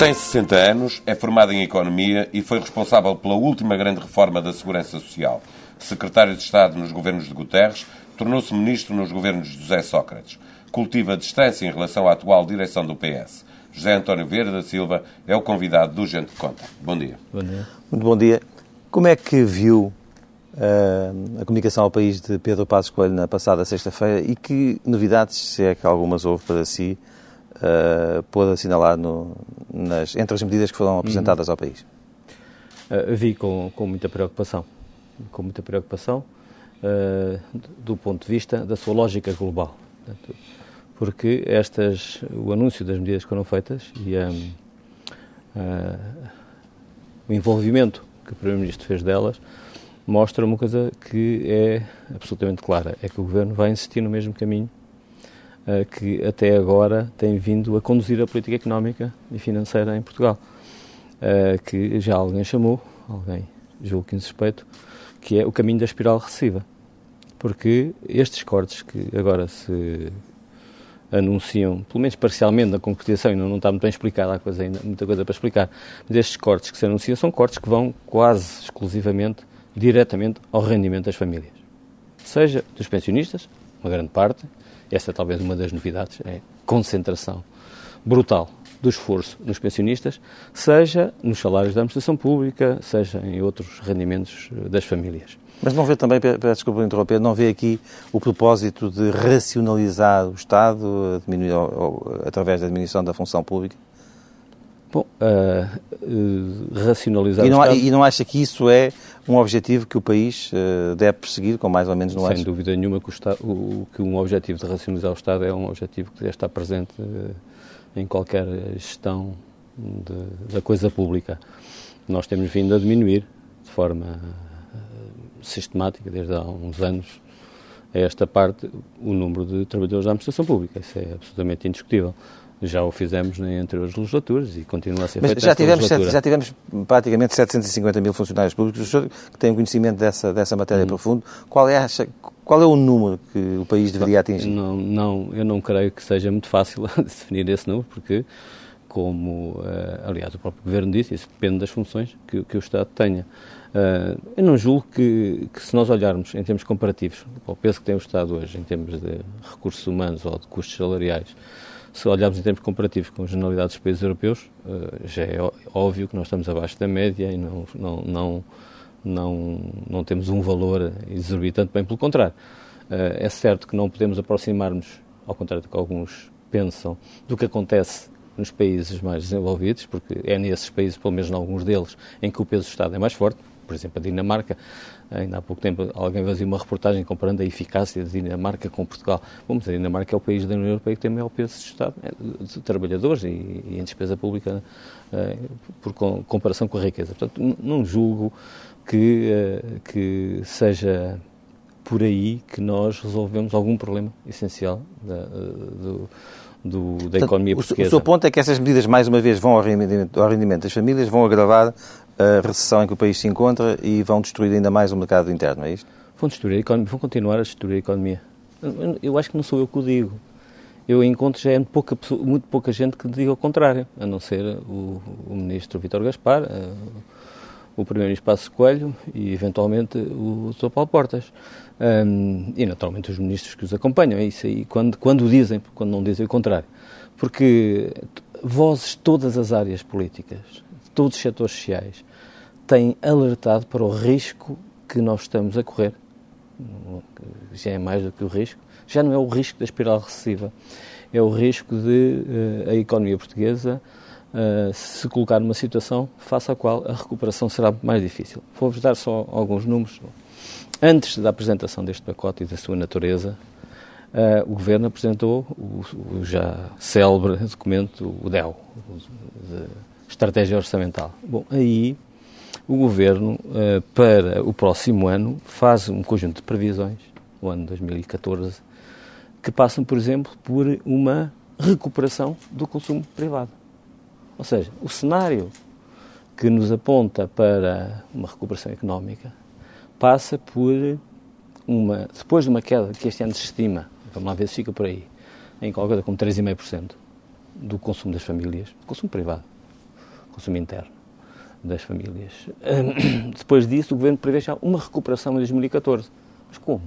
Tem 60 anos, é formado em Economia e foi responsável pela última grande reforma da Segurança Social. Secretário de Estado nos governos de Guterres, tornou-se ministro nos governos de José Sócrates. Cultiva distância em relação à atual direção do PS. José António Vieira da Silva é o convidado do Gente de Conta. Bom dia. Bom dia. Muito bom dia. Como é que viu uh, a comunicação ao país de Pedro Passos Coelho na passada sexta-feira e que novidades, se é que algumas houve para si, uh, pôde assinalar no, nas, entre as medidas que foram apresentadas ao país? Uh, vi com, com muita preocupação, com muita preocupação uh, do ponto de vista da sua lógica global. Portanto, porque estas, o anúncio das medidas que foram feitas e um, o envolvimento que o Primeiro-Ministro fez delas mostra uma coisa que é absolutamente clara, é que o Governo vai insistir no mesmo caminho que até agora tem vindo a conduzir a política económica e financeira em Portugal, uh, que já alguém chamou, alguém julgo que insuspeito, que é o caminho da espiral recessiva. Porque estes cortes que agora se anunciam, pelo menos parcialmente, na concretização, não, não está muito bem explicada, há coisa ainda, muita coisa para explicar, mas estes cortes que se anunciam são cortes que vão quase exclusivamente, diretamente ao rendimento das famílias. Seja dos pensionistas, uma grande parte, essa é talvez uma das novidades, é concentração brutal do esforço nos pensionistas, seja nos salários da administração pública, seja em outros rendimentos das famílias. Mas não vê também, peço desculpa interromper, não vê aqui o propósito de racionalizar o Estado ou, através da diminuição da função pública? Bom, uh, uh, racionalizar e não. E não acha que isso é um objetivo que o país uh, deve perseguir, com mais ou menos no Sem dúvida nenhuma que, o Estado, o, que um objetivo de racionalizar o Estado é um objetivo que deve estar presente em qualquer gestão de, da coisa pública. Nós temos vindo a diminuir de forma sistemática, desde há uns anos, a esta parte, o número de trabalhadores da administração pública. Isso é absolutamente indiscutível. Já o fizemos em anteriores legislaturas e continua a ser Mas feito já tivemos, já tivemos praticamente 750 mil funcionários públicos. O senhor que tem conhecimento dessa, dessa matéria hum. profundo, qual é, qual é o número que o país deveria atingir? Não, não, eu não creio que seja muito fácil definir esse número, porque, como, uh, aliás, o próprio Governo disse, isso depende das funções que, que o Estado tenha. Uh, eu não julgo que, que, se nós olharmos em termos comparativos ao peso que tem o Estado hoje em termos de recursos humanos ou de custos salariais, se olharmos em termos comparativos com a generalidade dos países europeus, uh, já é óbvio que nós estamos abaixo da média e não, não, não, não, não temos um valor exorbitante, bem pelo contrário. Uh, é certo que não podemos aproximar-nos, ao contrário do que alguns pensam, do que acontece nos países mais desenvolvidos, porque é nesses países, pelo menos em alguns deles, em que o peso do Estado é mais forte por exemplo, a Dinamarca. Ainda há pouco tempo alguém fazia uma reportagem comparando a eficácia da Dinamarca com Portugal. Mas a Dinamarca é o país da União Europeia que tem maior peso de Estado, é, de trabalhadores e, e, em despesa pública é, por comparação com a riqueza. Portanto, não julgo que, é, que seja por aí que nós resolvemos algum problema essencial da, do, do, da Portanto, economia portuguesa. O seu ponto é que essas medidas, mais uma vez, vão ao rendimento, ao rendimento das famílias, vão agravar a recessão em que o país se encontra e vão destruir ainda mais o mercado interno, é isto? Vão destruir a economia, vão continuar a destruir a economia. Eu acho que não sou eu que o digo. Eu encontro já é muito pouca, muito pouca gente que diga o contrário, a não ser o, o ministro Vítor Gaspar, eh, o primeiro-ministro Passos Coelho e, eventualmente, o Dr. Paulo Portas. Um, e, naturalmente, os ministros que os acompanham. É isso aí, quando, quando dizem, quando não dizem o contrário. Porque vozes de todas as áreas políticas, de todos os setores sociais, têm alertado para o risco que nós estamos a correr. Já é mais do que o risco. Já não é o risco da espiral recessiva. É o risco de uh, a economia portuguesa uh, se colocar numa situação face à qual a recuperação será mais difícil. Vou-vos dar só alguns números. Antes da apresentação deste pacote e da sua natureza, uh, o Governo apresentou o, o, já célebre documento, o DEL, de Estratégia Orçamental. Bom, aí o Governo, uh, para o próximo ano, faz um conjunto de previsões, o ano 2014, que passam, por exemplo, por uma recuperação do consumo privado. Ou seja, o cenário que nos aponta para uma recuperação económica passa por uma, depois de uma queda que este ano se estima, vamos lá ver se fica por aí, em qualquer coisa como 3,5% do consumo das famílias, consumo privado, consumo interno das famílias. Depois disso, o Governo prevê já uma recuperação em 2014. Mas como?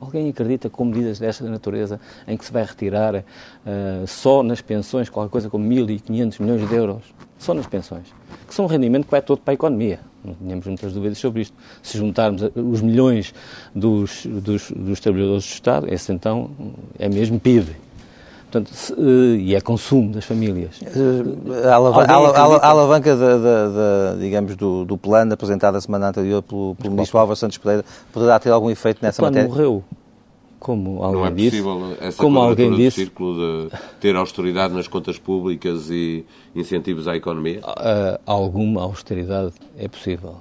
Alguém acredita com medidas desta natureza em que se vai retirar uh, só nas pensões qualquer coisa como 1.500 milhões de euros? Só nas pensões. Que são um rendimento que vai todo para a economia. Não tínhamos muitas dúvidas sobre isto. Se juntarmos os milhões dos, dos, dos trabalhadores do Estado, esse então é mesmo PIB. Portanto, se, uh, e é consumo das famílias. A, alavanca, a, alavanca da, da, da, digamos, do, do, plano apresentado a semana anterior pelo, pelo ministro Álvaro Santos Pereira poderá ter algum efeito nessa o plano matéria? morreu. Como alguém não é possível disse, essa como alguém do disse, círculo de ter austeridade nas contas públicas e incentivos à economia? Uh, alguma austeridade é possível.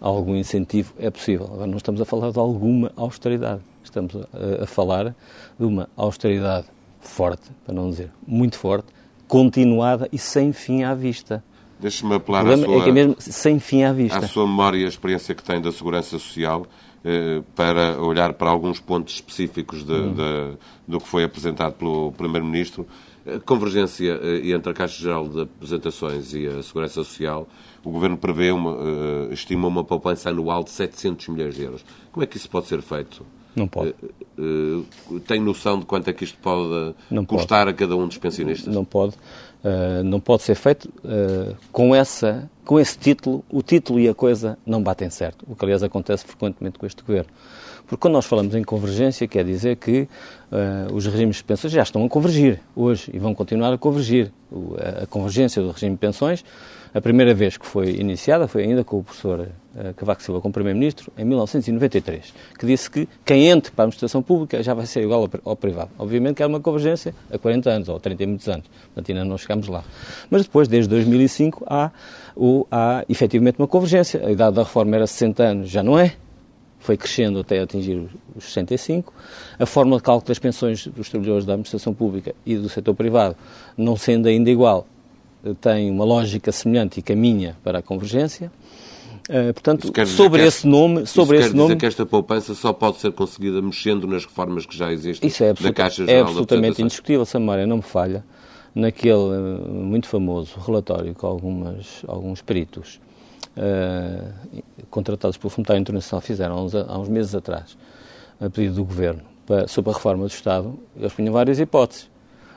Algum incentivo é possível. Agora não estamos a falar de alguma austeridade. Estamos a, a falar de uma austeridade forte, para não dizer muito forte, continuada e sem fim à vista. Deixe-me apelar à sua, é que é mesmo sem fim à vista. à sua memória e a experiência que tem da segurança social eh, para olhar para alguns pontos específicos de, hum. de, do que foi apresentado pelo Primeiro-Ministro. A convergência eh, entre a Caixa Geral de Apresentações e a Segurança Social, o Governo prevê uma, eh, estima uma poupança anual de 700 milhões de euros. Como é que isso pode ser feito? Não pode. Uh, uh, tem noção de quanto é que isto pode não custar pode. a cada um dos pensionistas? Não pode. Uh, não pode ser feito com, essa, com esse título. O título e a coisa não batem certo. O que, aliás, acontece frequentemente com este governo. Porque quando nós falamos em convergência, quer dizer que os regimes de pensões já estão a convergir hoje e vão continuar a convergir. a convergência do regime de pensões a primeira vez que foi iniciada foi ainda com o professor uh, Cavaco Silva como Primeiro-Ministro, em 1993, que disse que quem entre para a administração pública já vai ser igual ao, ao, privado. Obviamente que era uma convergência a 40 anos, ou 30 e muitos anos, portanto ainda não chegamos lá. Mas depois, desde 2005, há, o, há efetivamente uma convergência. A idade da reforma era 60 anos, já não é, foi crescendo até atingir os 65. A forma de cálculo das pensões dos trabalhadores da administração pública e do setor privado, não sendo ainda igual, tem uma lógica semelhante e caminha para a convergência. Uh, portanto, sobre esse nome, sobre esse nome, que esta poupança só pode ser conseguida mexendo nas reformas que já existem isso é da Caixa é Geral É absolutamente indiscutível, se a memória não me falha, naquele uh, muito famoso relatório com algumas, alguns peritos uh, contratados pelo Fundo Internacional fizeram há uns, há uns, meses atrás, a pedido do Governo, para, sobre a reforma do Estado, eles punham várias hipóteses.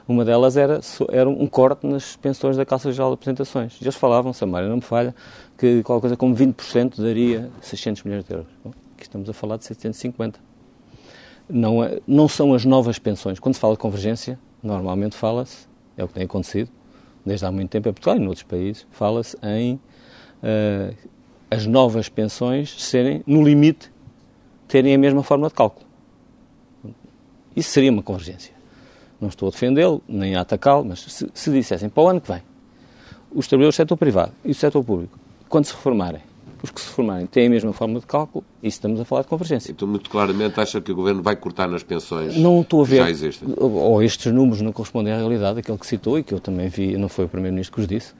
Uma delas era, era um corte nas pensões da Caixa Geral de Apresentações. Eles falavam, Samário não me falha, que qualquer coisa como 20% daria 600 milhões de euros. Bom, aqui estamos a falar de 750. Não, é, não são as novas pensões. Quando se fala de convergência, normalmente fala-se, é o que tem acontecido, desde há muito tempo em Portugal e em outros países, fala-se em uh, as novas pensões serem, no limite, terem a mesma forma de cálculo. Isso seria uma convergência não estou a defendê-lo, nem a atacá-lo, mas se, se dissessem para o ano que vem, os trabalhadores do setor privado e do setor público, quando se reformarem, os que se reformarem têm a mesma forma de cálculo, e estamos a falar de convergência. Então, muito claramente, acha que o Governo vai cortar nas pensões não estou a ver, já existem? Ou estes números não correspondem à realidade, aquele que citou e que eu também vi, não foi o Primeiro-Ministro que os disse,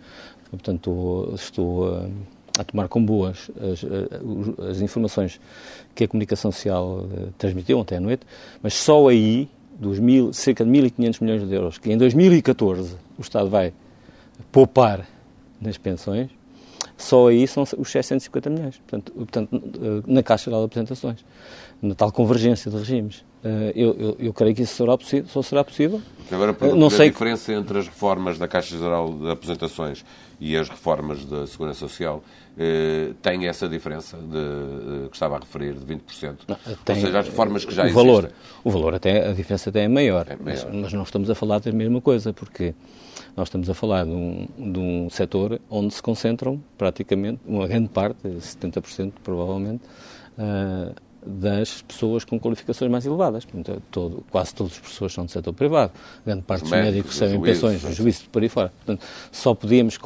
portanto, estou, a, tomar com boas as, as, informações que a comunicação social eh, transmitiu ontem à noite, mas só aí dos mil, cerca de 1.500 milhões de euros que em 2014 o Estado vai poupar nas pensões, só aí são os 650 milhões. Portanto, portanto na Caixa Geral de Apresentações, na tal convergência de regimes. Eh, eu, eu, eu creio que isso será possível, só será possível. Agora, não sei a diferença entre as reformas da Caixa Geral de Apresentações e as reformas da Segurança Social eh, tem essa diferença de, eh, que estava a referir, de 20%? Não, tem, Ou seja, as reformas que já o existem. Valor, o valor, até, a diferença até é maior, é maior. Mas, mas, não estamos a falar da mesma coisa, porque nós estamos a falar de um, de um setor onde se concentram praticamente, uma grande parte, 70% provavelmente, uh, das pessoas com qualificações mais elevadas. Portanto, todo, quase todas as pessoas são do setor privado. Grande parte dos médicos recebem pensões, os juízes por aí fora. Portanto, só podíamos,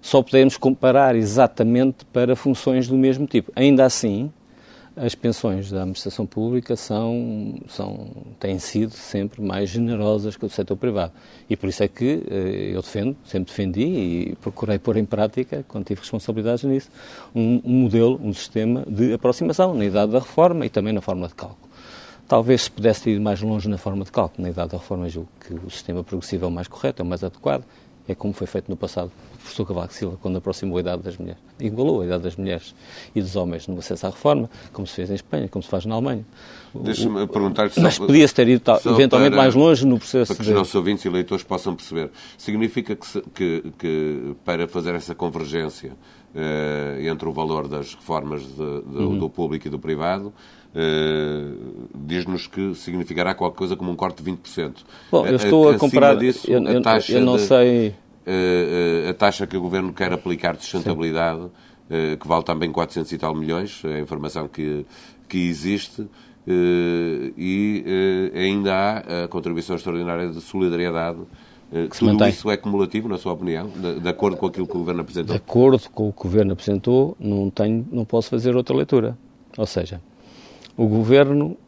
só podemos comparar exatamente para funções do mesmo tipo. Ainda assim, as pensões da administração pública são, são, têm sido sempre mais generosas que o do setor privado. E por isso é que eh, eu defendo, sempre defendi e procurei pôr em prática, quando tive responsabilidades nisso, um, um modelo, um sistema de aproximação na idade da reforma e também na forma de cálculo. Talvez se pudesse ir mais longe na forma de cálculo. Na idade da reforma, julgo que o sistema progressivo é o mais correto, é o mais adequado. É como foi feito no passado professor Cavaco Silva, quando aproximou a idade das mulheres. Igualou a idade das mulheres e dos homens no acesso à reforma, como se fez em Espanha, como se faz na Alemanha. Deixa-me perguntar Mas podia-se ter ido eventualmente para, mais longe no processo Para que de... os nossos ouvintes e leitores possam perceber. Significa que, se, que, que para fazer essa convergência eh, entre o valor das reformas de, de, uhum. do público e do privado, Uh, diz-nos que significará qualquer coisa como um corte de 20%. Bom, eu estou a, a comparar. Disso, eu, eu, eu, não de, sei. Uh, a taxa que o Governo quer aplicar de sustentabilidade, uh, que vale também 400 e tal milhões, é a informação que, que existe, e ainda há a contribuição extraordinária de solidariedade. Tudo mantém. isso é cumulativo, na sua opinião, de, de, acordo com aquilo que o Governo apresentou? De acordo com o que o Governo apresentou, não, tenho, não posso fazer outra leitura. Ou seja, o Governo,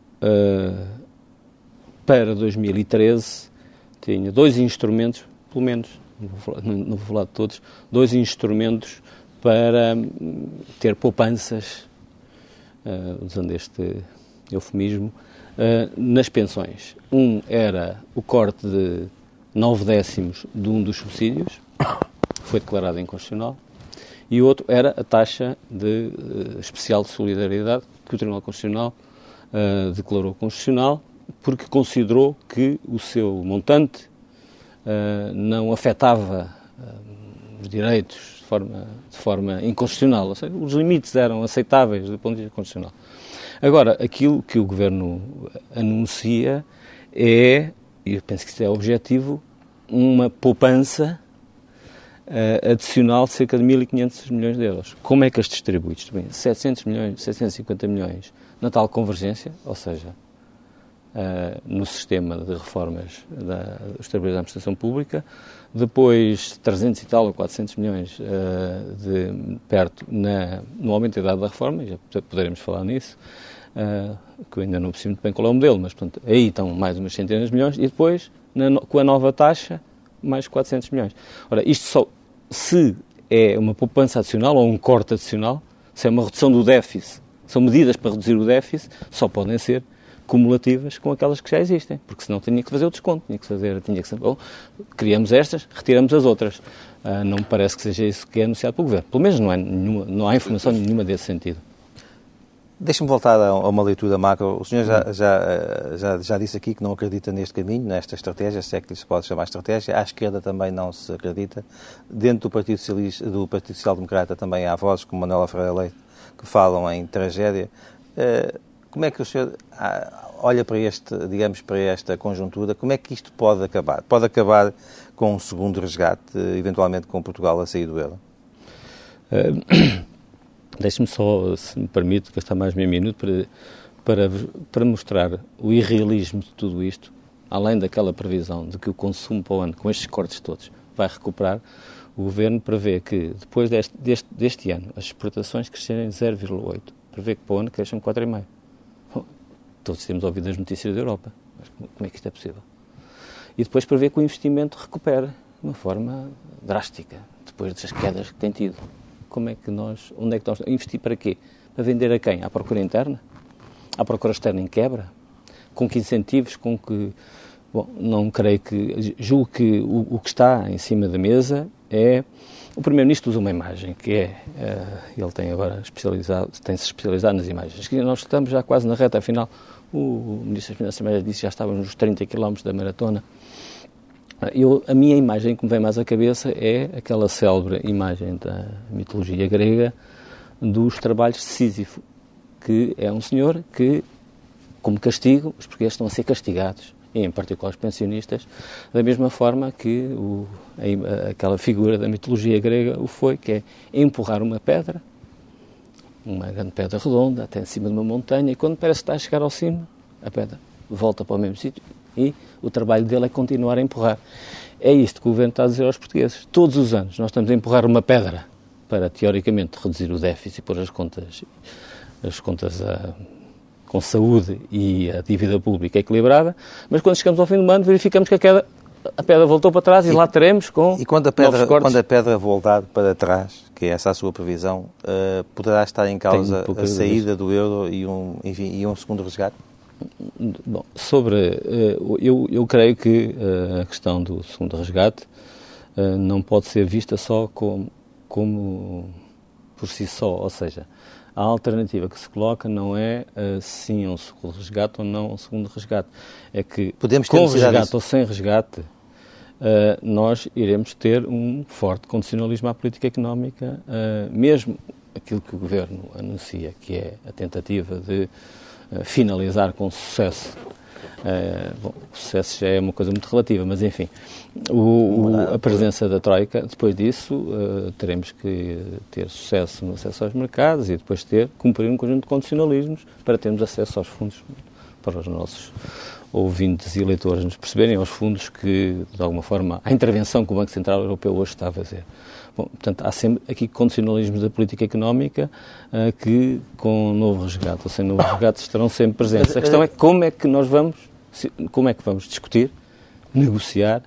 para 2013, tinha dois instrumentos, pelo menos, não vou, falar, não vou falar de todos, dois instrumentos para hum, ter poupanças, uh, usando este eufemismo, uh, nas pensões. Um era o corte de 9 décimos de um dos subsídios, foi declarado inconstitucional, e o outro era a taxa de uh, especial de solidariedade, que o Tribunal Constitucional declarou constitucional, porque considerou que o seu montante uh, não afetava uh, os direitos de forma, de forma inconstitucional. Ou seja, os limites eram aceitáveis do ponto de vista constitucional. Agora, aquilo que o Governo anuncia é, e eu penso que isso é objetivo, uma poupança uh, adicional de cerca de 1.500 milhões de euros. Como é que as distribui? Distribui 700 milhões, 750 milhões na tal convergência, ou seja, uh, no sistema de reformas da, trabalhadores da administração pública, depois 300 e tal ou 400 milhões uh, de perto na, no aumento da idade da reforma, já poderemos falar nisso, uh, que eu ainda não percebo muito bem qual é o modelo, mas portanto, aí estão mais umas centenas de milhões, e depois, na, com a nova taxa, mais 400 milhões. Ora, isto só, se é uma poupança adicional ou um corte adicional, se é uma redução do déficit, são medidas para reduzir o déficit, só podem ser cumulativas com aquelas que já existem, porque senão tinha que fazer o desconto, tinha que fazer, tinha que ser, bom, criamos estas, retiramos as outras. Uh, não me parece que seja isso que é anunciado pelo Governo. Pelo menos não, é nenhuma, não há informação nenhuma desse sentido. Deixe-me voltar a uma leitura macro. O senhor já, já, já, já, disse aqui que não acredita neste caminho, nesta estratégia, se é que lhe se pode chamar estratégia. À esquerda também não se acredita. Dentro do Partido, Socialista, do Partido Social Democrata também há vozes, como Manuela Ferreira Leite, que falam em tragédia. Uh, como é que o senhor ah, olha para este, digamos, para esta conjuntura? Como é que isto pode acabar? Pode acabar com um segundo resgate, eventualmente com Portugal a sair do euro? Uh, Deixe-me só, se me permite, gastar mais meio minuto para, para, para mostrar o irrealismo de tudo isto, além daquela previsão de que o consumo para o ano, com estes cortes todos, vai recuperar, o Governo prevê que depois deste, deste, deste ano as exportações crescerem 0,8, prevê que para o ano cresçam 4,5. Todos temos ouvido as notícias da Europa. Mas como é que isto é possível? E depois ver que o investimento recupera de uma forma drástica, depois das quedas que tem tido. Como é que nós, onde é que nós, investir para quê? Para vender a quem? À procura interna? À procura externa em quebra? Com que incentivos? Com que, bom, não creio que, julgo que o, o que está em cima da mesa é o Primeiro-Ministro usa uma imagem que é, uh, ele tem agora especializado, tem-se especializado nas imagens, que nós estamos já quase na reta final. O Ministro das Finanças disse que já estávamos nos 30 km da maratona. Eh, eu, a minha imagem que me vem mais à cabeça é aquela célebre imagem da mitologia grega dos trabalhos de Sísifo, que é um senhor que, como castigo, os portugueses estão a ser castigados e em particular os pensionistas, da mesma forma que o, a, aquela figura da mitologia grega o foi, que é empurrar uma pedra uma grande pedra redonda até em cima de uma montanha e quando parece que está a chegar ao cimo, a pedra volta para o mesmo sítio e o trabalho dele é continuar a empurrar. É isto que o governo está a dizer aos portugueses. Todos os anos nós estamos a empurrar uma pedra para, teoricamente, reduzir o déficit e pôr as contas, as contas a, com saúde e a dívida pública equilibrada, mas quando chegamos ao fim do ano verificamos que a, queda, a pedra voltou para trás e, e lá teremos com E quando a, pedra, quando a pedra voltar para trás, que é essa a sua previsão, uh, poderá estar em causa a saída do euro e um, enfim, e um segundo resgate? Bom, sobre. Eh, eu, eu creio que eh, a questão do segundo resgate eh, não pode ser vista só como, como por si só, ou seja, a alternativa que se coloca não é sim um segundo resgate ou não um segundo resgate. É que Podemos com resgate disso. ou sem resgate, nós iremos ter um forte condicionalismo à política económica, mesmo aquilo que o Governo anuncia, que é a tentativa de finalizar com sucesso. Uh, bom, sucesso já é uma coisa muito relativa, mas enfim, o, o, a presença da Troika, depois disso, uh, teremos que ter sucesso no acesso aos mercados e depois ter, cumprir um conjunto de condicionalismos para termos acesso aos fundos para os nossos ouvintes e eleitores nos perceberem aos fundos que, de alguma forma, a intervenção que o Banco Central Europeu hoje está a fazer. Bom, portanto, há sempre aqui condicionalismos da política económica uh, que, com novo resgate ou sem novo resgate, estarão sempre presentes. A questão é como é que nós vamos, como é que vamos discutir, negociar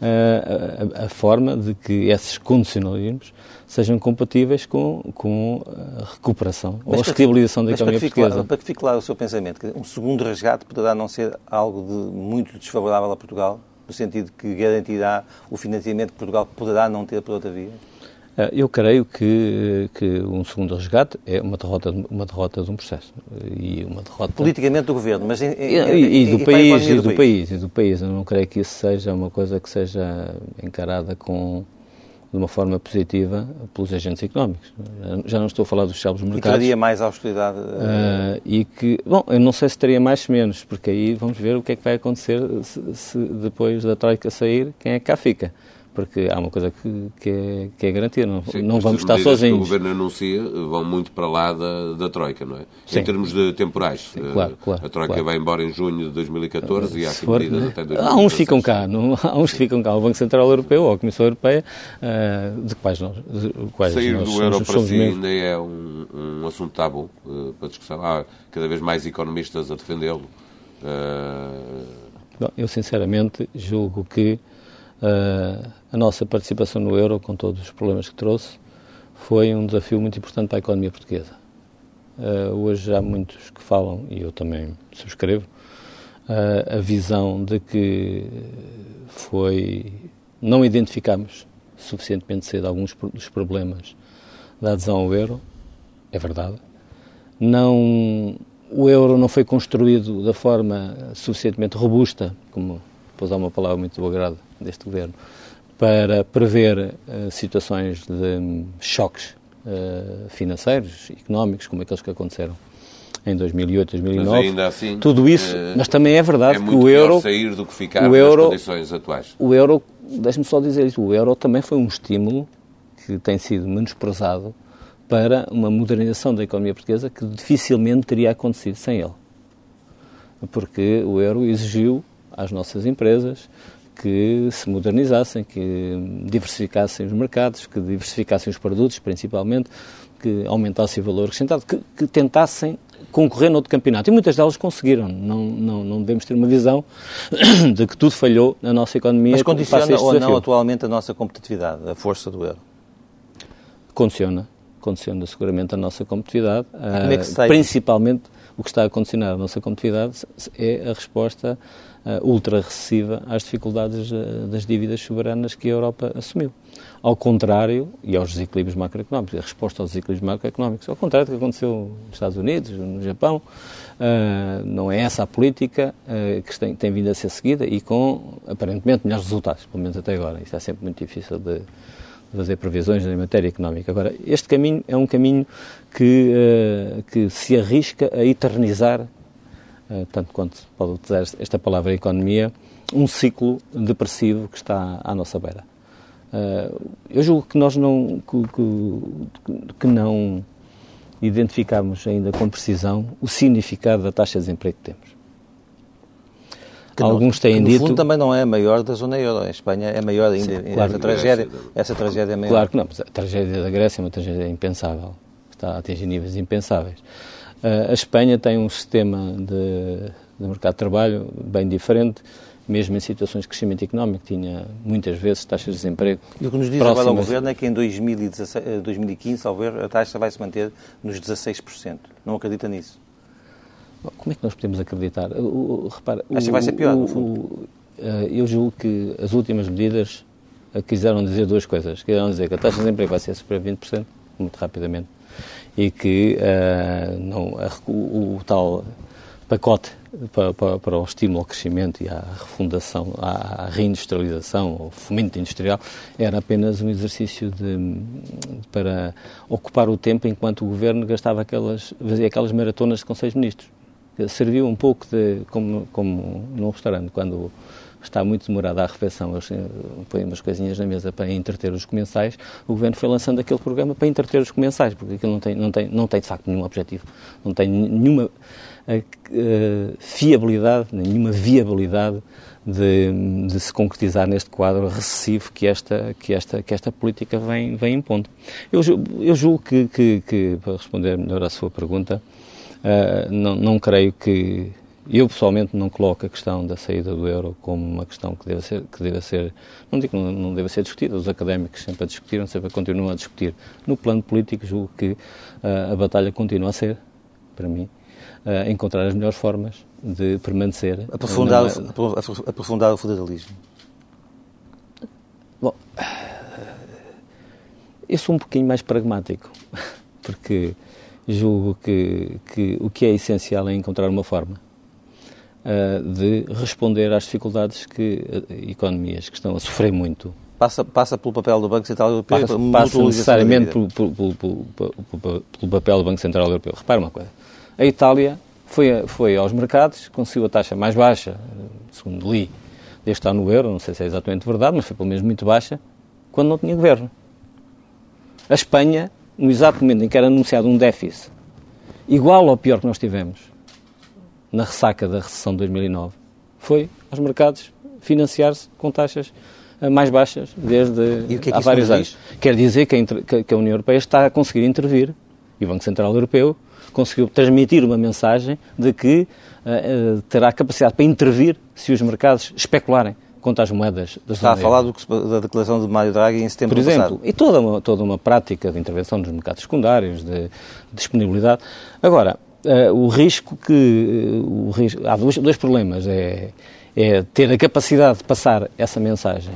uh, a, a, forma de que esses condicionalismos sejam compatíveis com, com a recuperação mas ou a estabilização da economia para portuguesa. para que fique claro o seu pensamento, um segundo resgate poderá não ser algo de muito desfavorável a Portugal, no sentido que garantirá o financiamento que Portugal poderá não ter por outra via? Eh, eu creio que, que um segundo resgate é uma derrota, uma derrota de um processo e uma derrota politicamente do governo, mas em, em, e, e, do, país, e do, do país. país e do país. Eu não creio que isso seja uma coisa que seja encarada com de uma forma positiva pelos agentes económicos. Já não estou a falar dos chaves mercados. E traria mais austeridade? Uh, e que, bom, eu não sei se teria mais ou menos, porque aí vamos ver o que é que vai acontecer se, se depois da Troika sair, quem é que cá fica porque há uma coisa que, que, é, que é garantida, não, Sim, não vamos estar sozinhos. que o Governo anuncia vão muito para lá da, da Troika, não é? Sim. Em termos de temporais. Sim, claro, claro, a Troika claro. vai embora em junho de 2014 uh, e há aqui for, medidas né? até 2016. Há uns que ficam cá, não, há uns que ficam cá, o Banco Central Europeu ou a Comissão Europeia, uh, de quais nós, de quais Sair nós do euro para si ainda é um, um assunto tabu uh, para discussão. Há cada vez mais economistas a defendê-lo. Uh... eu sinceramente julgo que Uh, a nossa participação no euro, com todos os problemas que trouxe, foi um desafio muito importante para a economia portuguesa. Uh, hoje há muitos que falam, e eu também subscrevo, uh, a visão de que foi. não identificamos suficientemente cedo alguns dos problemas da adesão ao euro. É verdade. Não, o euro não foi construído da forma suficientemente robusta, como para usar uma palavra muito do agrado deste governo, para prever uh, situações de um, choques uh, financeiros, económicos, como aqueles que aconteceram em 2008, 2009. Mas ainda assim, tudo isso, uh, mas também é verdade é que o euro sair do que ficar o euro, nas condições atuais. O euro, deixe-me só dizer isso, o euro também foi um estímulo que tem sido menosprezado para uma modernização da economia portuguesa que dificilmente teria acontecido sem ele. Porque o euro exigiu às nossas empresas que se modernizassem, que diversificassem os mercados, que diversificassem os produtos, principalmente, que aumentassem o valor acrescentado, que, que tentassem concorrer no outro campeonato. E muitas delas conseguiram. Não, não, não devemos ter uma visão de que tudo falhou na nossa economia. Mas condiciona ou não atualmente a nossa competitividade, a força do euro? Condiciona. Condiciona seguramente a nossa competitividade. Como é que se principalmente o que está a condicionar a nossa competitividade é a resposta ultra-recessiva às dificuldades uh, das dívidas soberanas que a Europa assumiu. Ao contrário, e aos desequilíbrios macroeconómicos, a resposta aos desequilíbrios macroeconómicos, ao contrário do que aconteceu nos Estados Unidos, no Japão, uh, não é essa a política que tem, tem, vindo a ser seguida e com, aparentemente, melhores resultados, pelo menos até agora. Isto é sempre muito difícil de, fazer previsões em matéria económica. Agora, este caminho é um caminho que, uh, que se arrisca a eternizar eh, tanto quanto pode utilizar esta palavra economia, um ciclo depressivo que está à nossa beira. Eh, eu julgo que nós não que, que, não identificarmos ainda com precisão o significado da taxa de desemprego que temos. Que Alguns não, têm que no dito. fundo também não é a maior da zona euro. Em Espanha é maior ainda. Sim, claro. essa, tragédia, essa tragédia é maior. Claro que não, a tragédia da Grécia é uma tragédia impensável. Está a atingir níveis impensáveis. Uh, a Espanha tem um sistema de, de mercado de trabalho bem diferente, mesmo em situações de crescimento económico, tinha muitas vezes taxas de desemprego. E o que nos diz próximas. agora o Governo é que em 2016, eh, 2015, ao ver, a taxa vai se manter nos 16%. Não acredita nisso? Como é que nós podemos acreditar? O, o, repara, Acha que vai ser pior, no fundo? uh, eu julgo que as últimas medidas quiseram dizer duas coisas. Quiseram dizer que a taxa de desemprego vai ser superior a 20%, muito rapidamente, e que uh, não, a, o, o, tal pacote para, para, para, o estímulo ao crescimento e à refundação, à, reindustrialização, ao fomento industrial, era apenas um exercício de, para ocupar o tempo enquanto o governo gastava aquelas, fazia aquelas maratonas Conselhos de Ministros. Serviu um pouco de, como, como num restaurante, quando está muito demorada a refeição, eles põem umas coisinhas na mesa para entreter os comensais, o Governo foi lançando aquele programa para entreter os comensais, porque aquilo não tem, não tem, não tem de facto nenhum objetivo, não tem nenhuma uh, fiabilidade, nenhuma viabilidade de, de, se concretizar neste quadro recessivo que esta, que esta, que esta política vem, vem impondo. Eu, eu julgo que, que, que, para responder melhor à sua pergunta, Uh, não, não, creio que eu pessoalmente não coloco a questão da saída do euro como uma questão que deva ser que deva ser não digo que não, não deva ser discutida os académicos sempre a discutiram sempre continuam a discutir. No plano político julgo que uh, a batalha continua a ser para mim uh, encontrar as melhores formas de permanecer aprofundar, o, aprofundar o federalismo. Bom eu sou um pouquinho mais pragmático porque julgo que, que o que é essencial é encontrar uma forma de responder às dificuldades que uh, economias que estão a sofrer muito. Passa, passa pelo papel do Banco Central Europeu? Passa, passa necessariamente pelo, pelo, pelo, pelo, papel do Banco Central Europeu. Repara uma coisa. A Itália foi, foi aos mercados, conseguiu a taxa mais baixa, segundo li, deste ano no euro, não sei se é exatamente verdade, mas foi pelo menos muito baixa, quando não tinha governo. A Espanha no exato momento em que era anunciado um déficit igual ao pior que nós tivemos na ressaca da recessão de 2009, foi aos mercados financiar-se com taxas mais baixas desde que é que há vários anos. Diz? Quer dizer que a, que a União Europeia está a conseguir intervir e o Banco Central Europeu conseguiu transmitir uma mensagem de que uh, terá capacidade para intervir se os mercados especularem quanto às moedas da Está a falar do que, da declaração de Mário Draghi em setembro Por exemplo, passado. e toda uma, toda uma prática de intervenção nos mercados secundários, de, de disponibilidade. Agora, uh, o risco que... Uh, o risco, há dois, dois problemas. É, é ter a capacidade de passar essa mensagem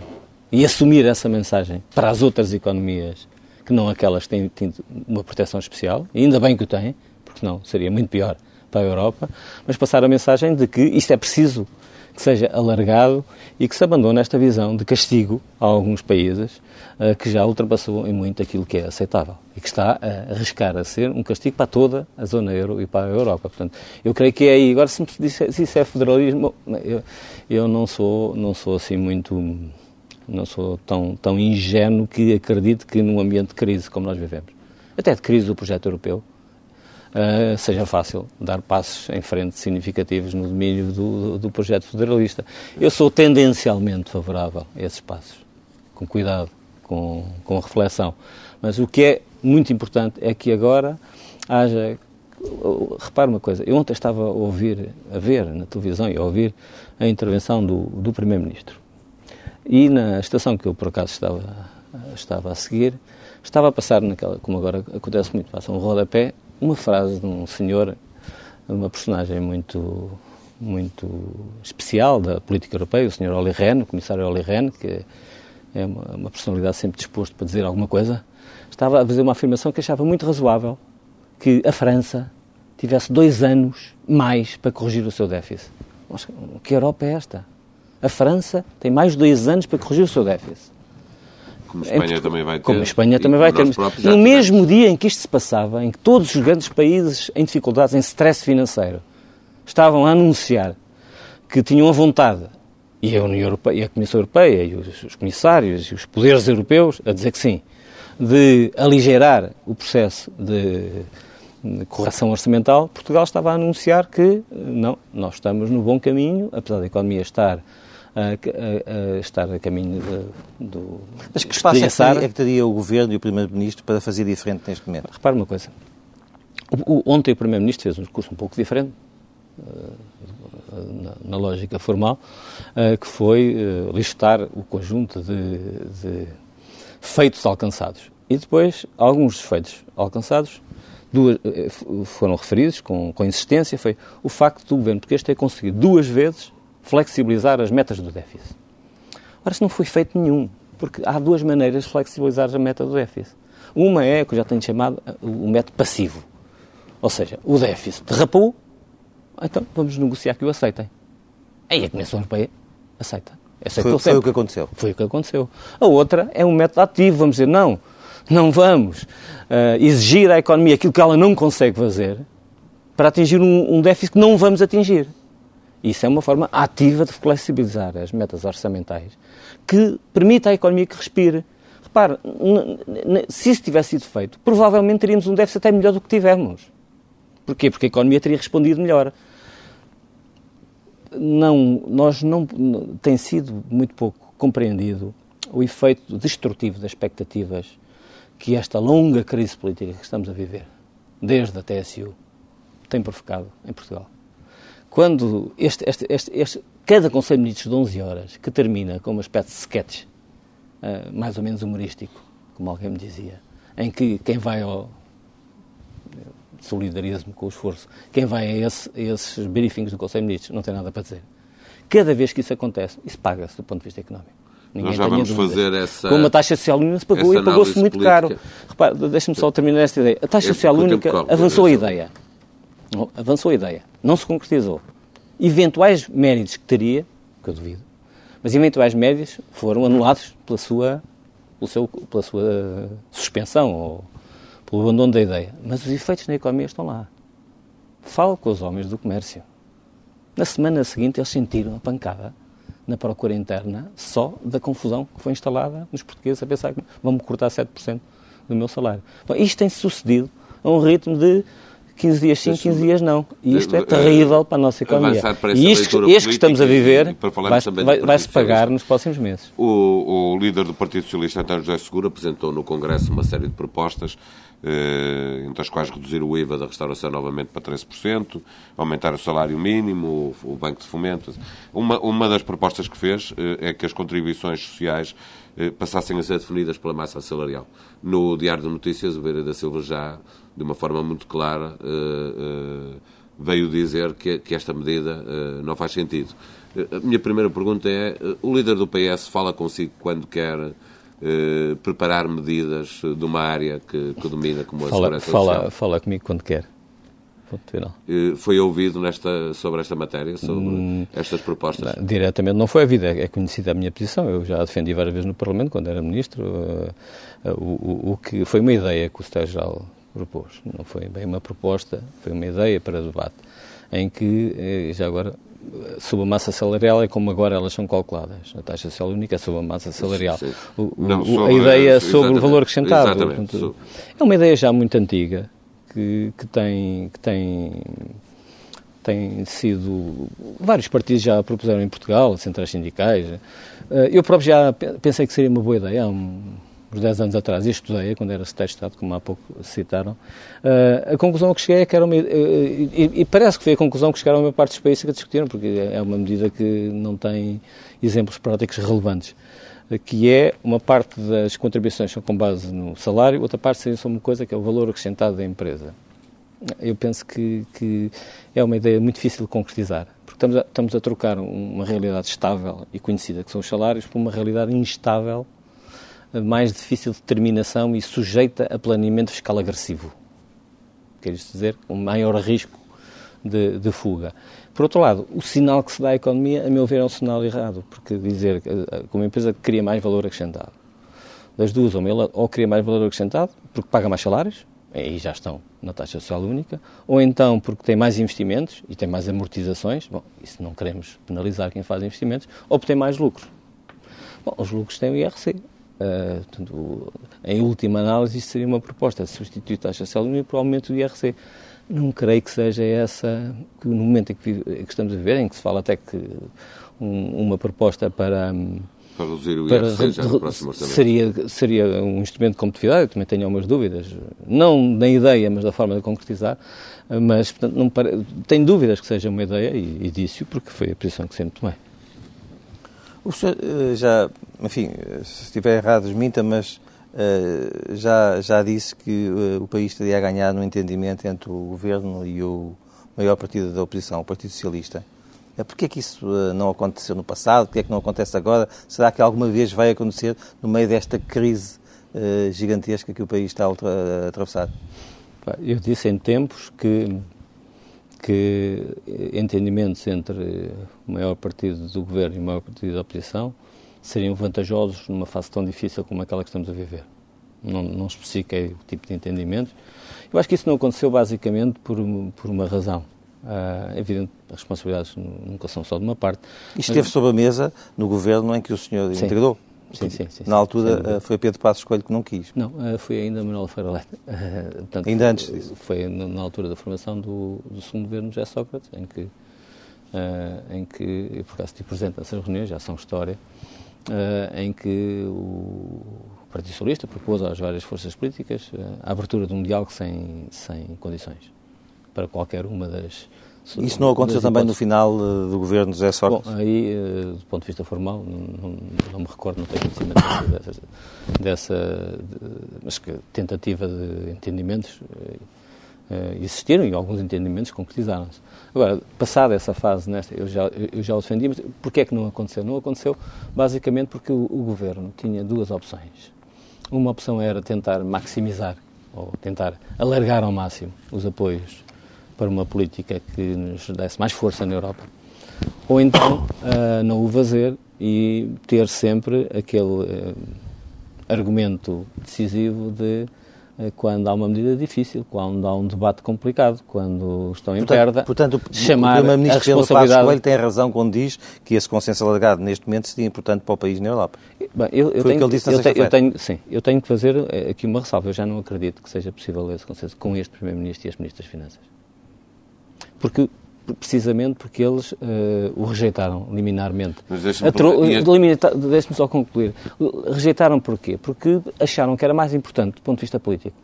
e assumir essa mensagem para as outras economias que não aquelas que têm tido uma proteção especial, e ainda bem que o têm, porque senão seria muito pior para a Europa, mas passar a mensagem de que isto é preciso que seja alargado e que se abandone esta visão de castigo a alguns países uh, que já ultrapassou em muito aquilo que é aceitável e que está a arriscar a ser um castigo para toda a zona euro e para a Europa. Portanto, eu creio que é aí. Agora, se, se isso é federalismo, eu, eu não sou não sou assim muito não sou tão tão ingênuo que acredito que num ambiente de crise como nós vivemos, até de crise do projeto europeu, Uh, seja fácil dar passos em frente significativos no domínio do, do, projeto federalista. Eu sou tendencialmente favorável a esses passos, com cuidado, com, com reflexão. Mas o que é muito importante é que agora haja. Repare uma coisa, eu ontem estava a ouvir, a ver na televisão e a ouvir a intervenção do, do Primeiro-Ministro. E na estação que eu por acaso estava, estava a seguir, estava a passar naquela, como agora acontece muito, passa um rodapé, uma frase de um senhor, uma personagem muito muito especial da política europeia, o Sr. Olli Rehn, o comissário Olli Rehn, que é uma, uma, personalidade sempre disposto para dizer alguma coisa, estava a fazer uma afirmação que achava muito razoável, que a França tivesse dois anos mais para corrigir o seu déficit. Mas que Europa é esta? A França tem mais dois anos para corrigir o seu déficit. Como a Espanha também vai ter. Como a Espanha também vai ter. No mesmo dia em que isto se passava, em que todos os grandes países em dificuldades, em stress financeiro, estavam a anunciar que tinham a vontade, e a União Europeia, e a Comissão Europeia, e os, os comissários, e os poderes europeus, a dizer que sim, de aligerar o processo de, correção orçamental, Portugal estava a anunciar que não, nós estamos no bom caminho, apesar da economia estar a, a, a estar a caminho de, do. Mas que espaço é que, teria, é que teria o Governo e o Primeiro-Ministro para fazer diferente neste momento? Repare uma coisa. O, o, ontem o Primeiro-Ministro fez um discurso um pouco diferente, uh, na, na, lógica formal, uh, que foi uh, listar o conjunto de, de feitos alcançados. E depois, alguns dos feitos alcançados duas, foram referidos com, com insistência, foi o facto do governo português ter conseguido duas vezes flexibilizar as metas do déficit. Ora, isso não foi feito nenhum, porque há duas maneiras de flexibilizar a meta do déficit. Uma é, que eu já tenho chamado, o método passivo. Ou seja, o déficit derrapou, então vamos negociar que o aceitem. Aí a Comissão Europeia aceita. Foi, foi o que aconteceu. Foi o que aconteceu. A outra é um método ativo, vamos dizer, não, não vamos uh, exigir à economia aquilo que ela não consegue fazer para atingir um, um déficit que não vamos atingir. Isso é uma forma ativa de flexibilizar as metas orçamentais que permita à economia que respire. Repare, se isso tivesse sido feito, provavelmente teríamos um déficit até melhor do que tivemos. Porquê? Porque a economia teria respondido melhor. Não, nós não, tem sido muito pouco compreendido o efeito destrutivo das expectativas que esta longa crise política que estamos a viver, desde a TSU, tem provocado em Portugal quando este, este, este, este, cada Conselho de Ministros de 11 horas, que termina com uma espécie de sketch, uh, mais ou menos humorístico, como alguém me dizia, em que quem vai ao solidarismo com o esforço, quem vai a, esse, a esses briefings do Conselho de Ministros não tem nada para dizer. Cada vez que isso acontece, isso paga-se do ponto de vista económico. Ninguém Nós já vamos fazer essa. Com uma taxa social única se pagou e pagou-se muito política. caro. Repare, deixa-me só terminar esta ideia. A taxa social única avançou a ideia. Avançou a ideia não se concretizou. Eventuais méritos que teria, que eu duvido, mas eventuais méritos foram anulados pela sua, pelo seu, pela sua suspensão ou pelo abandono da ideia. Mas os efeitos na economia estão lá. Falo com os homens do comércio. Na semana seguinte eles sentiram a pancada na procura interna só da confusão que foi instalada nos portugueses a pensar que vão-me cortar 7% do meu salário. Bom, isto tem sucedido a um ritmo de 15 dias sim, 15 dias não. E isto é eh, terrível para a nossa economia. E isto, este que estamos a viver vai-se vai, vai pagar nos próximos meses. O, o, líder do Partido Socialista, António José Seguro, apresentou no Congresso uma série de propostas, eh, entre as quais reduzir o IVA da restauração novamente para 13%, aumentar o salário mínimo, o, o Banco de Fomento. Uma, uma das propostas que fez eh, é que as contribuições sociais eh, passassem a ser definidas pela massa salarial. No Diário de Notícias, o Beira da Silva já, de uma forma muito clara, eh, eh, veio dizer que, esta medida não faz sentido. A minha primeira pergunta é: o líder do PS fala consigo quando quer preparar medidas de uma área que, que domina como a fala, segurança fala, social? Fala comigo quando quer. Foi ouvido nesta, sobre esta matéria, sobre hum, estas propostas? Não, diretamente não foi ouvido, é, é conhecida a minha posição. Eu já a defendi várias vezes no Parlamento, quando era Ministro. Uh, uh, o, o, que foi uma ideia que o Secretário-Geral propôs. Não foi bem uma proposta, foi uma ideia para debate, em que, eh, já agora, sob a massa salarial é como agora elas são calculadas. A taxa social única é sob a massa salarial. O, Não, sobre, a ideia sobre o valor acrescentado. Portanto, é uma ideia já muito antiga que, que tem, que tem, tem sido. Vários partidos já propuseram em Portugal, centrais sindicais. Eh, eu próprio já pensei que seria uma boa ideia há uns 10 anos atrás, e estudei quando era secretário de Estado, como há pouco citaram. Eh, a conclusão que cheguei é que era uma. Eh, e, e parece que foi a conclusão que chegaram a maior parte dos países que discutiram, porque é uma medida que não tem exemplos práticos relevantes que é uma parte das contribuições são com base no salário, outra parte seria só uma coisa que é o valor acrescentado da empresa. Eu penso que, que é uma ideia muito difícil de concretizar, porque estamos a, estamos a trocar uma realidade estável e conhecida, que são os salários, por uma realidade instável, mais difícil de determinação e sujeita a planeamento fiscal agressivo. Quer dizer, um maior risco de, de fuga. Por outro lado, o sinal que se dá à economia, a meu ver, é um sinal errado, porque dizer que eh, uma empresa cria mais valor acrescentado, das duas, ou, ou cria mais valor acrescentado porque paga mais salários, aí já estão na taxa social única, ou então porque tem mais investimentos e tem mais amortizações, bom, isso não queremos penalizar quem faz investimentos, ou porque tem mais lucros. Bom, os lucros têm o IRC, Uh, portanto, em última análise, isso seria uma proposta substituir a taxa social por aumento do IRC. Não creio que seja essa, que no momento em que, que, estamos a viver, em que se fala até que um, uma proposta para. Para reduzir o IRC para, já no próximo orçamento. Seria, seria um instrumento de competitividade, eu também tenho algumas dúvidas. Não na ideia, mas da forma de concretizar. Mas, portanto, não pare... tenho dúvidas que seja uma ideia e, e disse-o porque foi a posição que sempre tomei. O senhor eh, já, enfim, se estiver errado, desminta, mas uh, já, já disse que uh, o país teria a ganhar no entendimento entre o governo e o maior partido da oposição, o Partido Socialista. Uh, Porquê é que isso não aconteceu no passado? Porquê é que não acontece agora? Será que alguma vez vai acontecer no meio desta crise gigantesca que o país está a atravessar? Eu disse em tempos que que entendimentos entre o maior partido do governo e o maior partido da oposição seriam vantajosos numa fase tão difícil como aquela que estamos a viver. Não, não especifiquei o tipo de entendimentos. Eu acho que isso não aconteceu basicamente por, por uma razão. Uh, é evidente, as responsabilidades nunca são só de uma parte. Isto esteve sob a mesa no governo em que o senhor Sim. integrou. Sim, sim, sim, Na altura foi Pedro Passos Coelho que não quis. Não, foi ainda Manuel Ferreira Portanto, ainda antes disso? Foi na altura da formação do, do segundo governo de José Sócrates, em que, em que eu por acaso estive presente nessas reuniões, já são história, em que o Partido Socialista propôs às várias forças políticas uh, a abertura de um diálogo sem, sem condições para qualquer uma das isso não aconteceu também no final eh, do governo de José Sócrates? Bom, aí, eh, do ponto de vista formal, não, não, não me recordo, não tenho conhecimento dessa, dessa mas que tentativa de entendimentos existiram e alguns entendimentos concretizaram-se. Agora, passada essa fase, nesta, eu já, eu já o defendi, mas porquê é que não aconteceu? Não aconteceu basicamente porque o, o governo tinha duas opções. Uma opção era tentar maximizar ou tentar alargar ao máximo os apoios para uma política que nos desse mais força na Europa, ou então uh, não o fazer e ter sempre aquele uh, argumento decisivo de quando há uma medida difícil, quando há um debate complicado, quando estão em portanto, perda, portanto, chamar o Primeiro-Ministro a responsabilidade... Coelho tem razão quando diz que esse consenso alargado neste momento seria importante para o país na Europa. Bem, eu, eu Foi tenho, o que ele disse na eu, te, eu tenho, Sim, eu tenho que fazer aqui uma ressalva. Eu já não acredito que seja possível esse consenso com este Primeiro-Ministro e as Ministras das Finanças porque precisamente porque eles uh, o rejeitaram liminarmente. Deixe-me só concluir. Rejeitaram porquê? Porque acharam que era mais importante, do ponto de vista político,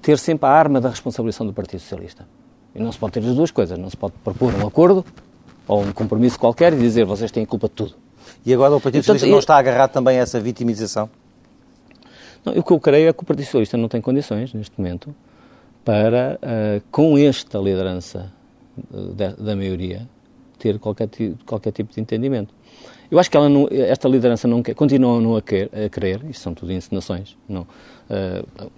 ter sempre a arma da responsabilização do Partido Socialista. E não se pode ter as duas coisas. Não se pode propor um acordo ou um compromisso qualquer e dizer vocês têm culpa de tudo. E agora o Partido Socialista não está agarrado também a essa vitimização? Não, o que eu creio é que o Partido Socialista não tem condições, neste momento, para, uh, com esta liderança da, da maioria ter qualquer, qualquer tipo de entendimento. Eu acho que não, esta liderança não quer, continua não a querer, a querer, isto são tudo encenações, não, uh,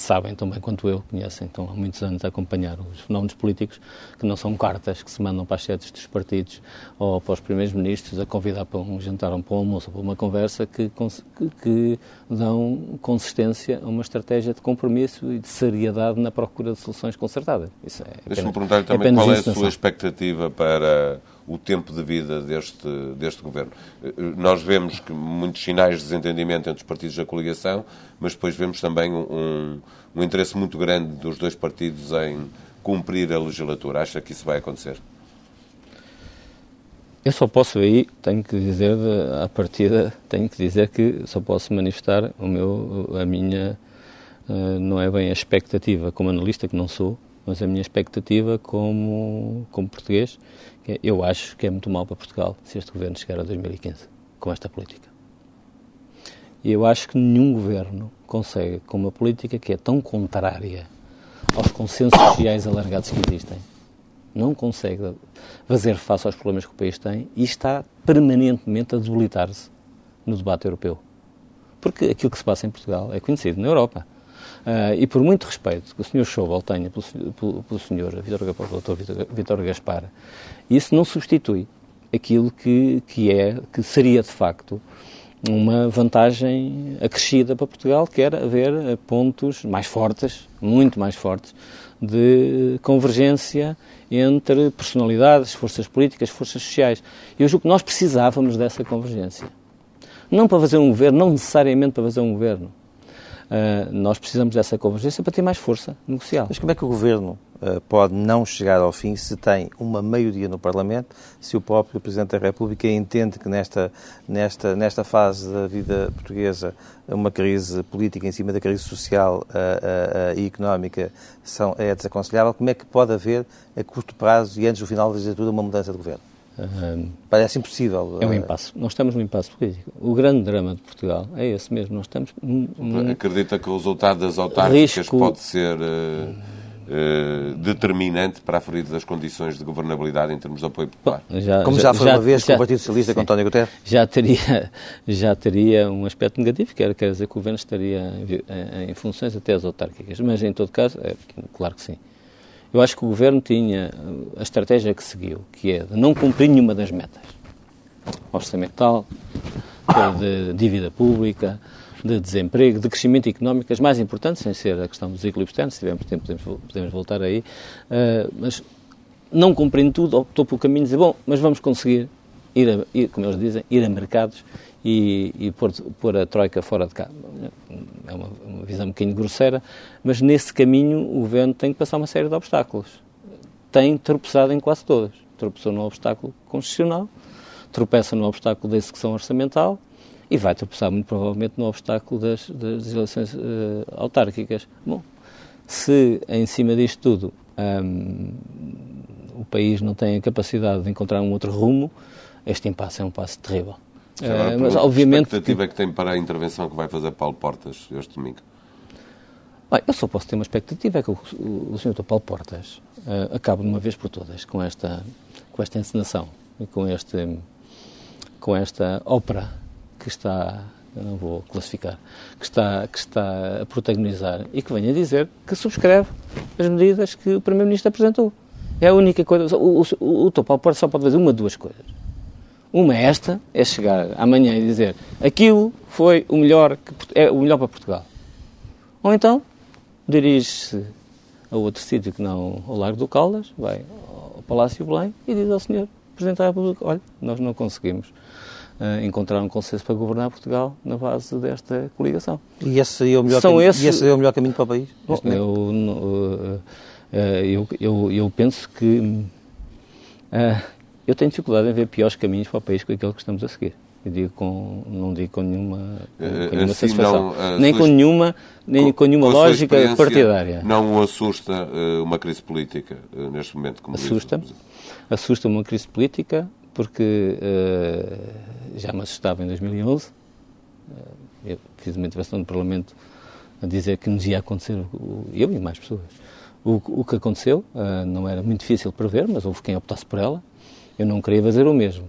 sabem tão bem quanto eu, conhecem, estão há muitos anos a acompanhar os fenómenos políticos, que não são cartas que se mandam para as sedes dos partidos ou para os primeiros ministros a convidar para um jantar ou para um almoço ou para uma conversa que, que, que dão consistência a uma estratégia de compromisso e de seriedade na procura de soluções concertadas. É Deixa-me perguntar-lhe também é qual é a sua expectativa para o tempo de vida deste, deste governo. Nós vemos que muitos sinais de desentendimento entre os partidos da coligação, mas depois vemos também um, um interesse muito grande dos dois partidos em cumprir a legislatura. Acha que isso vai acontecer? Eu só posso aí, tenho que dizer, à partida, tenho que dizer que só posso manifestar o meu, a minha, eh, não é bem a expectativa como analista, que não sou, mas a minha expectativa como, como português, eu acho que é muito mal para Portugal se este governo chegar a 2015 com esta política. E eu acho que nenhum governo consegue, com uma política que é tão contrária aos consensos sociais alargados que existem, não consegue fazer face aos problemas que o país tem e está permanentemente a debilitar-se no debate europeu. Porque aquilo que se passa em Portugal é conhecido na Europa. Uh, e por muito respeito que o Sr. Schauble tenha pelo, pelo, pelo Sr. Vitor Gaspar, isso não substitui aquilo que, que é, que seria de facto uma vantagem acrescida para Portugal, que era haver pontos mais fortes, muito mais fortes, de convergência entre personalidades, forças políticas, forças sociais. Eu julgo que nós precisávamos dessa convergência. Não para fazer um governo, não necessariamente para fazer um governo. Uh, nós precisamos dessa convergência para ter mais força negocial. Mas como é que o Governo uh, pode não chegar ao fim se tem uma maioria no Parlamento, se o próprio Presidente da República entende que nesta, nesta, nesta fase da vida portuguesa uma crise política em cima da crise social uh, e económica são, é desaconselhável? Como é que pode haver, a curto prazo e antes do final da legislatura, uma mudança de Governo? Parece impossível. É um impasse. Nós estamos num impasse político. O grande drama de Portugal é esse mesmo. Nós estamos. Num... Acredita que o resultado das autárquicas risco... pode ser uh, uh, determinante para aferir das condições de governabilidade em termos de apoio popular? Já, Como já, já foi uma vez já, com o Partido Socialista sim, com António Guterres? Já teria, já teria um aspecto negativo, que era, quer dizer que o governo estaria em, em funções até as autárquicas. Mas, em todo caso, é, claro que sim. Eu acho que o Governo tinha a estratégia que seguiu, que é de não cumprir nenhuma das metas. Orçamental, de dívida pública, de desemprego, de crescimento económico, as mais importantes, sem ser a questão dos equilíbrios externos, se tivermos tempo podemos, podemos voltar aí, uh, mas não cumprindo tudo, optou pelo caminho de dizer, bom, mas vamos conseguir ir, a, ir como eles dizem, ir a mercados e, e pôr, pôr, a Troika fora de cá. É uma, uma, visão um bocadinho grosseira, mas nesse caminho o governo tem que passar uma série de obstáculos. Tem tropeçado em quase todas. Tropeçou no obstáculo constitucional, tropeça no obstáculo da execução orçamental e vai tropeçar muito provavelmente no obstáculo das, das eleições uh, autárquicas. Bom, se em cima disto tudo um, o país não tem a capacidade de encontrar um outro rumo, este impasse é um passo terrível. Uh, mas obviamente. Que expectativa é que tem para a intervenção que vai fazer Paulo Portas este domingo? Bem, eu só posso ter uma expectativa, é que o, o, o Sr. Paulo Portas uh, acabe de uma vez por todas com esta, com esta encenação e com, este, com esta ópera que está, eu não vou classificar, que está, que está a protagonizar e que venha dizer que subscreve as medidas que o Primeiro-Ministro apresentou. É a única coisa. O, o, o, o Paulo Portas só pode fazer uma de duas coisas uma é esta é chegar amanhã e dizer aquilo foi o melhor, que, é o melhor para Portugal. Ou então dirige-se a outro sítio que não ao Largo do Caldas, vai ao Palácio Belém e diz ao Senhor Presidente da República, olha, nós não conseguimos uh, encontrar um consenso para governar Portugal na base desta coligação. E esse seria o melhor, São caminho, esses... esse seria o melhor caminho para o país? Bom, eu, uh, uh, eu, eu, eu, penso que eu tenho dificuldade em ver piores caminhos para o país que aquele que estamos a seguir. Eu digo com, não digo com nenhuma, com eh, nenhuma assim satisfação. Não, nem com nenhuma, nem com, com nenhuma lógica partidária. Não o assusta uh, uma crise política uh, neste momento? assusta assusta uma crise política porque uh, já me assustava em 2011. eu fiz uma intervenção no Parlamento a dizer que nos ia acontecer, eu e mais pessoas. O, o que aconteceu não era muito difícil prever, mas houve quem optasse por ela eu não queria fazer o mesmo.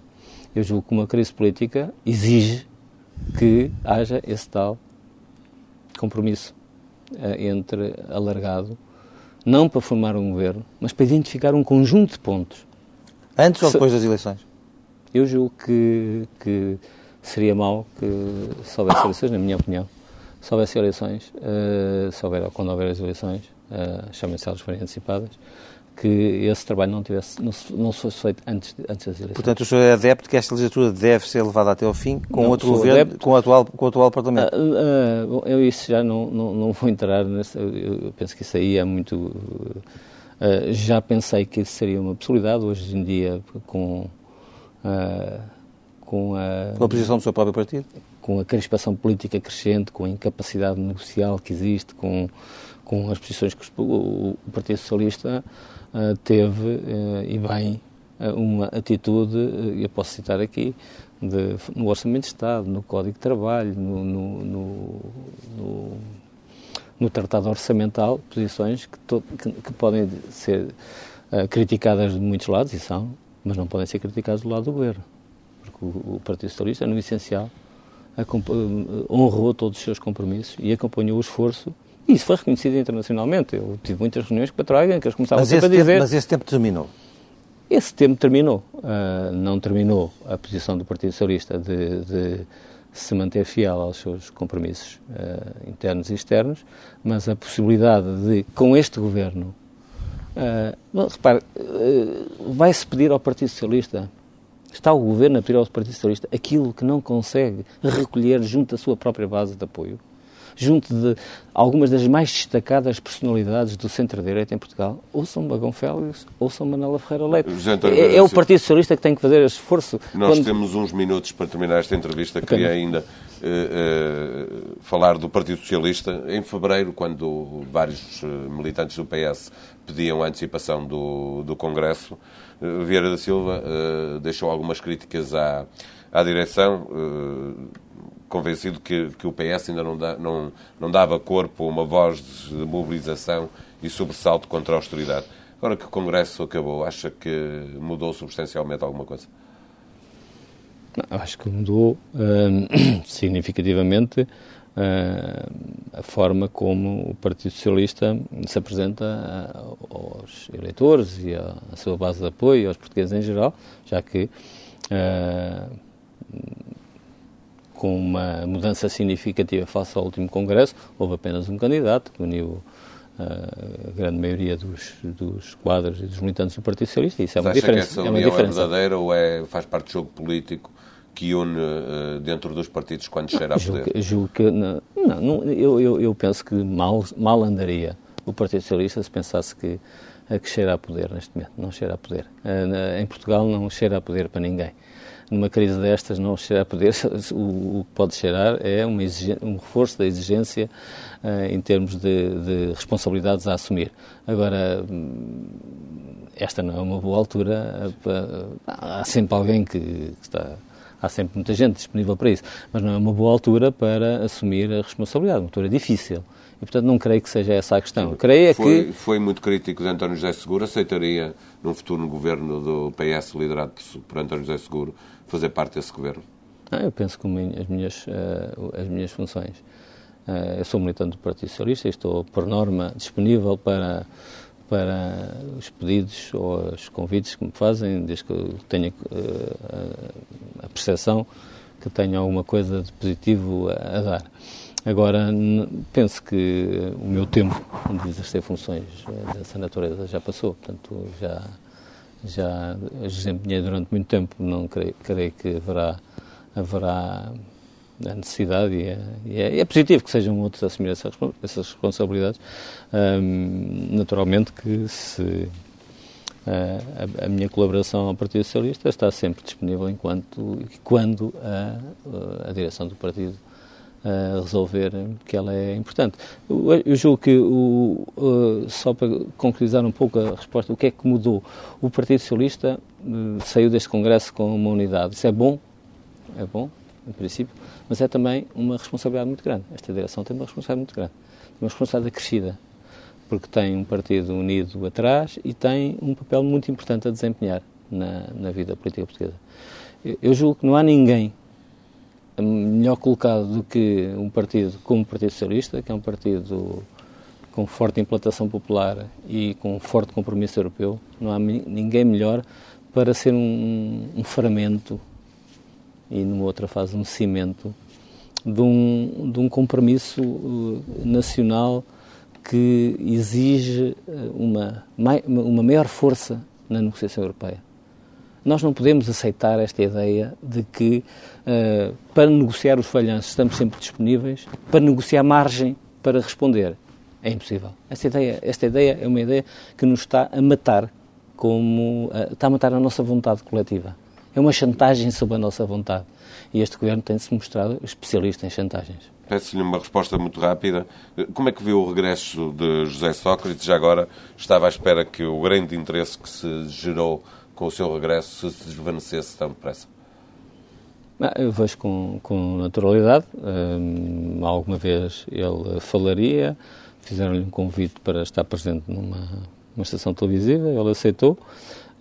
Eu julgo que uma crise política exige que haja esse tal compromisso uh, entre alargado, não para formar um governo, mas para identificar um conjunto de pontos. Antes ou depois das eleições? Eu julgo que, que seria mau que se houvesse eleições, na minha opinião, se houvesse eleições, uh, se houver, quando houver as eleições, uh, chamem-se elas forem antecipadas, que esse trabalho não, tivesse, não, não fosse feito antes, antes das eleições. Portanto, o senhor é adepto que esta legislatura deve ser levada até ao fim com não, outro governo, com o, atual, com o atual Parlamento? Uh, uh, eu isso já não, não, não vou entrar, nesse, eu penso que isso aí é muito... Uh, já pensei que isso seria uma possibilidade, hoje em dia, com... com a, com a posição do seu próprio partido? Com a crispação política crescente, com a incapacidade negocial que existe, com, com as posições que o, Partido Socialista eh, teve, eh, e bem, eh, uma atitude, eu posso citar aqui, de, no Orçamento de Estado, no Código de Trabalho, no, no, no, no Tratado Orçamental, posições que, to, que, que podem ser criticadas de muitos lados, e são, mas não podem ser criticadas do lado do Governo. Porque o, o Partido Socialista, no essencial, honrou todos os seus compromissos e acompanhou o esforço e isso foi reconhecido internacionalmente. Eu tive muitas reuniões com a Troika em que eles começavam mas sempre a dizer... Tempo, mas esse tempo terminou? Esse tempo terminou. Uh, não terminou a posição do Partido Socialista de, de se manter fiel aos seus compromissos uh, internos e externos, mas a possibilidade de, com este governo, uh, repare, uh, vai-se pedir ao Partido Socialista Está o Governo a pedir ao Partido Socialista aquilo que não consegue recolher junto da sua própria base de apoio? Junto de algumas das mais destacadas personalidades do centro-direita em Portugal, ou são Bagão Félix, ou são Manela Ferreira Leite. É, é, o Partido Socialista que tem que fazer esforço. Nós quando... temos uns minutos para terminar esta entrevista. Queria ainda uh, uh, falar do Partido Socialista. Em fevereiro, quando vários uh, militantes do PS pediam a antecipação do, do Congresso, Vieira da Silva deixou algumas críticas à, à direção convencido que, que o PS ainda não, dá, não, não dava corpo a uma voz de mobilização e sobressalto contra a austeridade. Agora que o Congresso acabou, acha que mudou substancialmente alguma coisa? Não, acho que mudou uh, significativamente uh, a forma como o Partido Socialista se apresenta uh, aos eleitores e à, sua base de apoio, aos portugueses em geral, já que com uma mudança significativa face ao último Congresso. Houve apenas um candidato que uniu uh, a grande maioria dos, dos quadros e dos militantes do Partido Socialista. Isso é uma Mas diferença. Que essa união é, uma diferença. é verdadeira ou é, faz parte do jogo político que une uh, dentro dos partidos quando cheira a poder? Julgo, julgo que, não, não, eu, eu, eu, penso que mal, mal andaria o Partido Socialista se pensasse que, que cheira a poder neste momento. Não cheira a poder. Uh, em Portugal não cheira a poder para ninguém numa crise destas não cheira a poder, o, que pode cheirar é um reforço da exigência uh, em termos de, de, responsabilidades a assumir. Agora, hum, esta não é uma boa altura, para, há sempre alguém que, que está há sempre muita gente disponível para isso, mas não é uma boa altura para assumir a responsabilidade, uma altura difícil. E, portanto, não creio que seja essa a questão. Creio é foi, que... Foi muito crítico de António José Seguro, aceitaria, num futuro governo do PS liderado por António José Seguro, fazer parte desse governo? Ah, eu penso que as minhas, uh, as minhas funções. Uh, eu sou militante do Partido Socialista e estou, por norma, disponível para, para os pedidos ou os convites que me fazem, desde que eu tenha uh, a percepção que tenho alguma coisa de positivo a dar. Agora, penso que o meu tempo de exercer funções dessa natureza já passou, portanto, já já desempenhei durante muito tempo, não creio, creio que haverá, haverá a necessidade e é, e é, é, positivo que sejam outros a assumir essas, essas responsabilidades. Naturalmente que se a, a, minha colaboração ao Partido Socialista está sempre disponível enquanto quando a, a direção do partido a resolver, que ela é importante. Eu, eu julgo que, o, uh, só para concretizar um pouco a resposta, o que é que mudou? O Partido Socialista uh, saiu deste Congresso com uma unidade. Isso é bom, é bom, em princípio, mas é também uma responsabilidade muito grande. Esta direção tem uma responsabilidade muito grande. Tem uma responsabilidade crescida, porque tem um partido unido atrás e tem um papel muito importante a desempenhar na, na vida política portuguesa. Eu, eu julgo que não há ninguém melhor colocado do que um partido como o Partido Socialista, que é um partido com forte implantação popular e com forte compromisso europeu. Não há ninguém melhor para ser um, um ferramento e, numa outra fase, um cimento de um, de um compromisso uh, nacional que exige uh, uma, uma maior força na negociação europeia. Nós não podemos aceitar esta ideia de que, uh, para negociar os falhanços, estamos sempre disponíveis, para negociar margem para responder. É impossível. Esta ideia, esta ideia é uma ideia que nos está a matar, como uh, está a matar a nossa vontade coletiva. É uma chantagem sobre a nossa vontade. E este governo tem-se mostrado especialista em chantagens. Peço-lhe uma resposta muito rápida. Como é que viu o regresso de José Sócrates? Já agora estava à espera que o grande interesse que se gerou com o seu regresso se desvanecesse tão depressa? Eu vejo com, com naturalidade. Alguma vez ele falaria, fizeram-lhe um convite para estar presente numa uma estação televisiva, ele aceitou.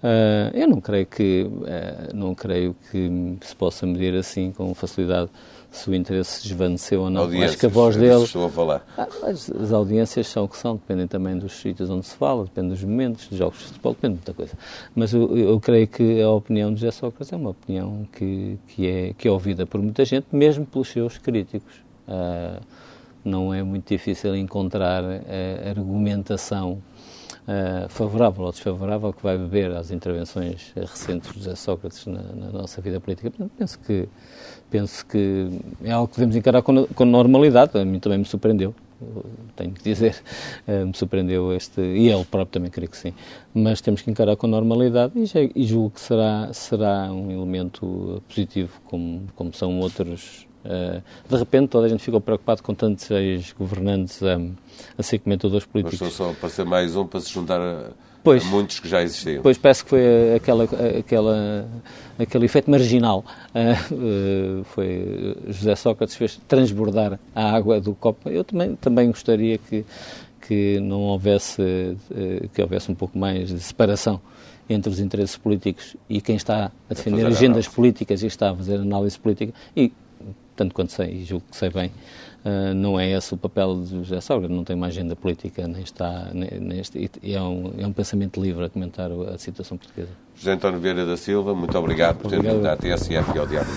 Uh, eu não creio que uh, não creio que se possa medir assim com facilidade se o interesse se desvaneceu ou não. Acho que a voz dele. Estou a falar. Ah, as, as, audiências são o que são, dependem também dos sítios onde se fala, depende dos momentos, dos jogos de futebol, depende de muita coisa. Mas eu, eu creio que a opinião de José Sócrates é uma opinião que, que, é, que é ouvida por muita gente, mesmo pelos seus críticos. Uh, não é muito difícil encontrar uh, argumentação uh, favorável ou desfavorável que vai beber às intervenções recentes de José Sócrates na, na, nossa vida política. Penso que, penso que é algo que devemos encarar com, com normalidade. A mim também me surpreendeu tenho que dizer, uh, me surpreendeu este, e ele próprio também creio que sim, mas temos que encarar com normalidade e, já, e julgo que será, será um elemento positivo, como, como são outros de repente toda a gente ficou preocupado com tantos ex-governantes a, a ser comentadores políticos. Mas só para ser mais um para se juntar a, pois, a muitos que já existiam. Pois parece que foi aquela, aquela, aquele efeito marginal. Uh, uh, foi José Sócrates fez transbordar a água do copo. Eu também, também gostaria que, que não houvesse, que houvesse um pouco mais de separação entre os interesses políticos e quem está a defender agendas políticas e está a fazer análise política e tanto quanto sei, e julgo que sei bem, uh, não é esse o papel de José Sócrates, não tem uma agenda política, nem está. Nem, nem é, um, é um pensamento livre a comentar a situação portuguesa. José António Vieira da Silva, muito obrigado, obrigado. por ter vindo à TSF e ao Diário.